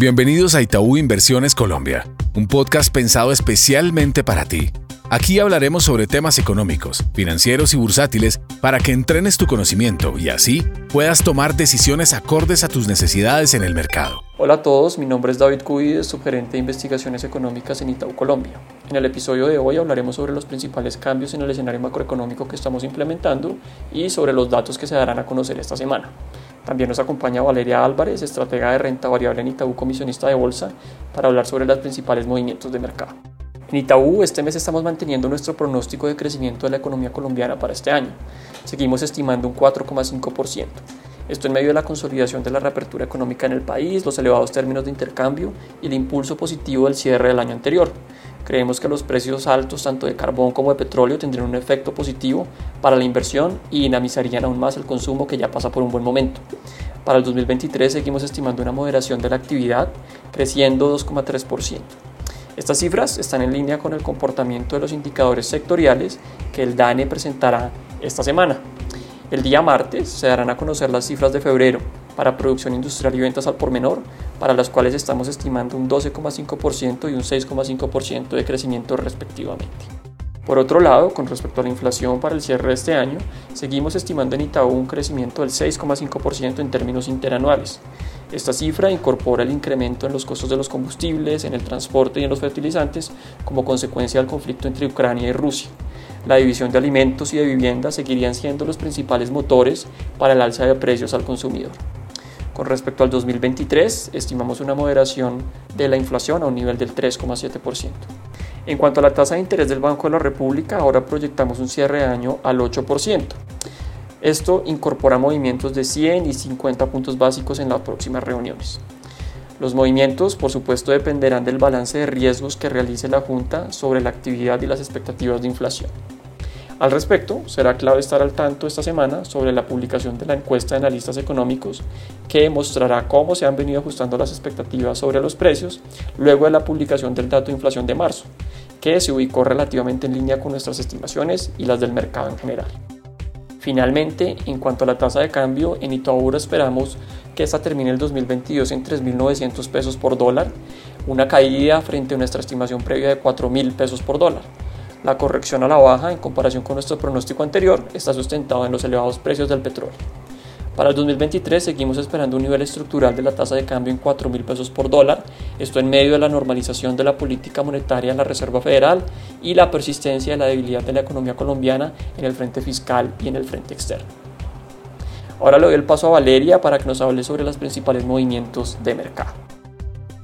Bienvenidos a Itaú Inversiones Colombia, un podcast pensado especialmente para ti. Aquí hablaremos sobre temas económicos, financieros y bursátiles para que entrenes tu conocimiento y así puedas tomar decisiones acordes a tus necesidades en el mercado. Hola a todos, mi nombre es David Cuides, subgerente de investigaciones económicas en Itaú Colombia. En el episodio de hoy hablaremos sobre los principales cambios en el escenario macroeconómico que estamos implementando y sobre los datos que se darán a conocer esta semana. También nos acompaña Valeria Álvarez, estratega de renta variable en Itaú Comisionista de Bolsa, para hablar sobre los principales movimientos de mercado. En Itaú, este mes estamos manteniendo nuestro pronóstico de crecimiento de la economía colombiana para este año. Seguimos estimando un 4,5%. Esto en medio de la consolidación de la reapertura económica en el país, los elevados términos de intercambio y el impulso positivo del cierre del año anterior. Creemos que los precios altos tanto de carbón como de petróleo tendrían un efecto positivo para la inversión y dinamizarían aún más el consumo que ya pasa por un buen momento. Para el 2023 seguimos estimando una moderación de la actividad, creciendo 2,3%. Estas cifras están en línea con el comportamiento de los indicadores sectoriales que el DANE presentará esta semana. El día martes se darán a conocer las cifras de febrero para producción industrial y ventas al por menor, para las cuales estamos estimando un 12,5% y un 6,5% de crecimiento respectivamente. Por otro lado, con respecto a la inflación para el cierre de este año, seguimos estimando en Itaú un crecimiento del 6,5% en términos interanuales. Esta cifra incorpora el incremento en los costos de los combustibles, en el transporte y en los fertilizantes como consecuencia del conflicto entre Ucrania y Rusia la división de alimentos y de vivienda seguirían siendo los principales motores para el alza de precios al consumidor. Con respecto al 2023, estimamos una moderación de la inflación a un nivel del 3,7%. En cuanto a la tasa de interés del Banco de la República, ahora proyectamos un cierre de año al 8%. Esto incorpora movimientos de 100 y 50 puntos básicos en las próximas reuniones. Los movimientos, por supuesto, dependerán del balance de riesgos que realice la Junta sobre la actividad y las expectativas de inflación. Al respecto, será clave estar al tanto esta semana sobre la publicación de la encuesta de analistas económicos que mostrará cómo se han venido ajustando las expectativas sobre los precios luego de la publicación del dato de inflación de marzo, que se ubicó relativamente en línea con nuestras estimaciones y las del mercado en general. Finalmente, en cuanto a la tasa de cambio, en Itaú esperamos que esta termine el 2022 en 3.900 pesos por dólar, una caída frente a nuestra estimación previa de 4.000 pesos por dólar. La corrección a la baja en comparación con nuestro pronóstico anterior está sustentado en los elevados precios del petróleo. Para el 2023 seguimos esperando un nivel estructural de la tasa de cambio en 4 mil pesos por dólar, esto en medio de la normalización de la política monetaria de la Reserva Federal y la persistencia de la debilidad de la economía colombiana en el frente fiscal y en el frente externo. Ahora le doy el paso a Valeria para que nos hable sobre los principales movimientos de mercado.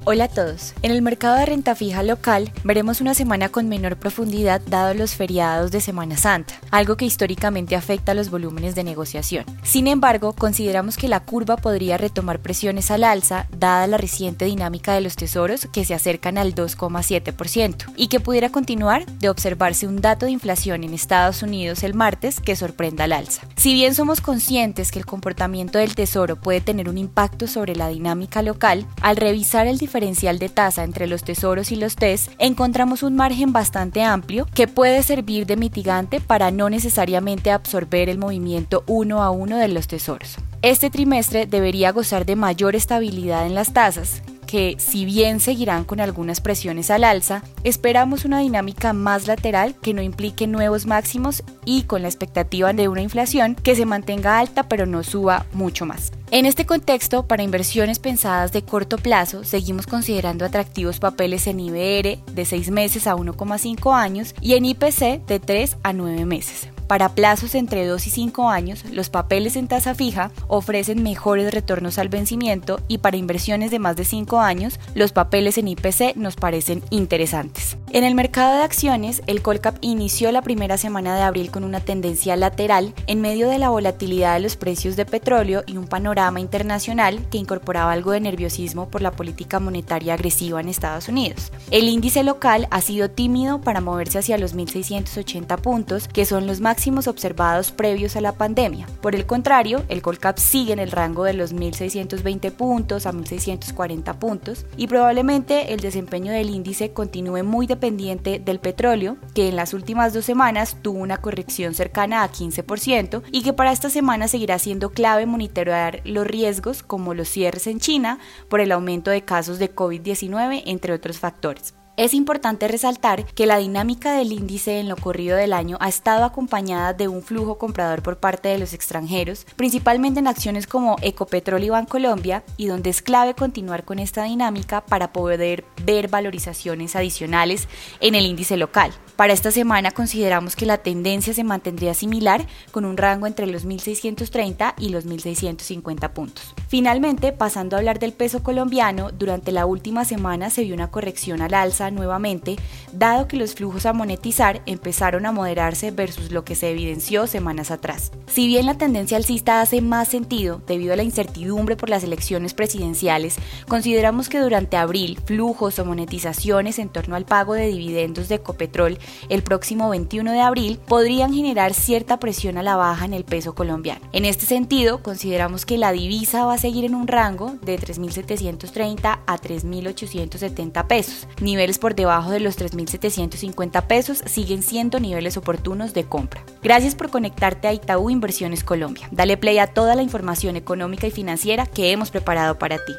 Hola a todos. En el mercado de renta fija local veremos una semana con menor profundidad dado los feriados de Semana Santa, algo que históricamente afecta los volúmenes de negociación. Sin embargo, consideramos que la curva podría retomar presiones al alza dada la reciente dinámica de los tesoros que se acercan al 2,7% y que pudiera continuar de observarse un dato de inflación en Estados Unidos el martes que sorprenda al alza. Si bien somos conscientes que el comportamiento del tesoro puede tener un impacto sobre la dinámica local, al revisar el de tasa entre los tesoros y los TES, encontramos un margen bastante amplio que puede servir de mitigante para no necesariamente absorber el movimiento uno a uno de los tesoros. Este trimestre debería gozar de mayor estabilidad en las tasas, que si bien seguirán con algunas presiones al alza, esperamos una dinámica más lateral que no implique nuevos máximos y con la expectativa de una inflación que se mantenga alta pero no suba mucho más. En este contexto, para inversiones pensadas de corto plazo, seguimos considerando atractivos papeles en IBR de 6 meses a 1,5 años y en IPC de 3 a 9 meses. Para plazos entre 2 y 5 años, los papeles en tasa fija ofrecen mejores retornos al vencimiento y para inversiones de más de 5 años, los papeles en IPC nos parecen interesantes. En el mercado de acciones, el Colcap inició la primera semana de abril con una tendencia lateral en medio de la volatilidad de los precios de petróleo y un panorama internacional que incorporaba algo de nerviosismo por la política monetaria agresiva en Estados Unidos. El índice local ha sido tímido para moverse hacia los 1.680 puntos, que son los máximos observados previos a la pandemia. Por el contrario, el Colcap sigue en el rango de los 1.620 puntos a 1.640 puntos y probablemente el desempeño del índice continúe muy dependiente dependiente del petróleo, que en las últimas dos semanas tuvo una corrección cercana a 15% y que para esta semana seguirá siendo clave monitorear los riesgos como los cierres en China por el aumento de casos de COVID-19, entre otros factores. Es importante resaltar que la dinámica del índice en lo corrido del año ha estado acompañada de un flujo comprador por parte de los extranjeros, principalmente en acciones como Ecopetrol y Bancolombia, y donde es clave continuar con esta dinámica para poder ver valorizaciones adicionales en el índice local. Para esta semana consideramos que la tendencia se mantendría similar con un rango entre los 1.630 y los 1.650 puntos. Finalmente, pasando a hablar del peso colombiano, durante la última semana se vio una corrección al alza nuevamente, dado que los flujos a monetizar empezaron a moderarse versus lo que se evidenció semanas atrás. Si bien la tendencia alcista hace más sentido debido a la incertidumbre por las elecciones presidenciales, consideramos que durante abril flujos o monetizaciones en torno al pago de dividendos de Ecopetrol el próximo 21 de abril podrían generar cierta presión a la baja en el peso colombiano. En este sentido, consideramos que la divisa va a seguir en un rango de 3.730 a 3.870 pesos. Por debajo de los 3.750 pesos siguen siendo niveles oportunos de compra. Gracias por conectarte a Itaú Inversiones Colombia. Dale play a toda la información económica y financiera que hemos preparado para ti.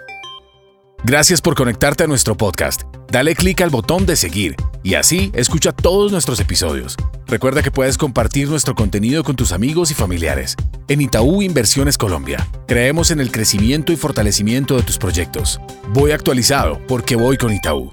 Gracias por conectarte a nuestro podcast. Dale clic al botón de seguir y así escucha todos nuestros episodios. Recuerda que puedes compartir nuestro contenido con tus amigos y familiares. En Itaú Inversiones Colombia, creemos en el crecimiento y fortalecimiento de tus proyectos. Voy actualizado porque voy con Itaú.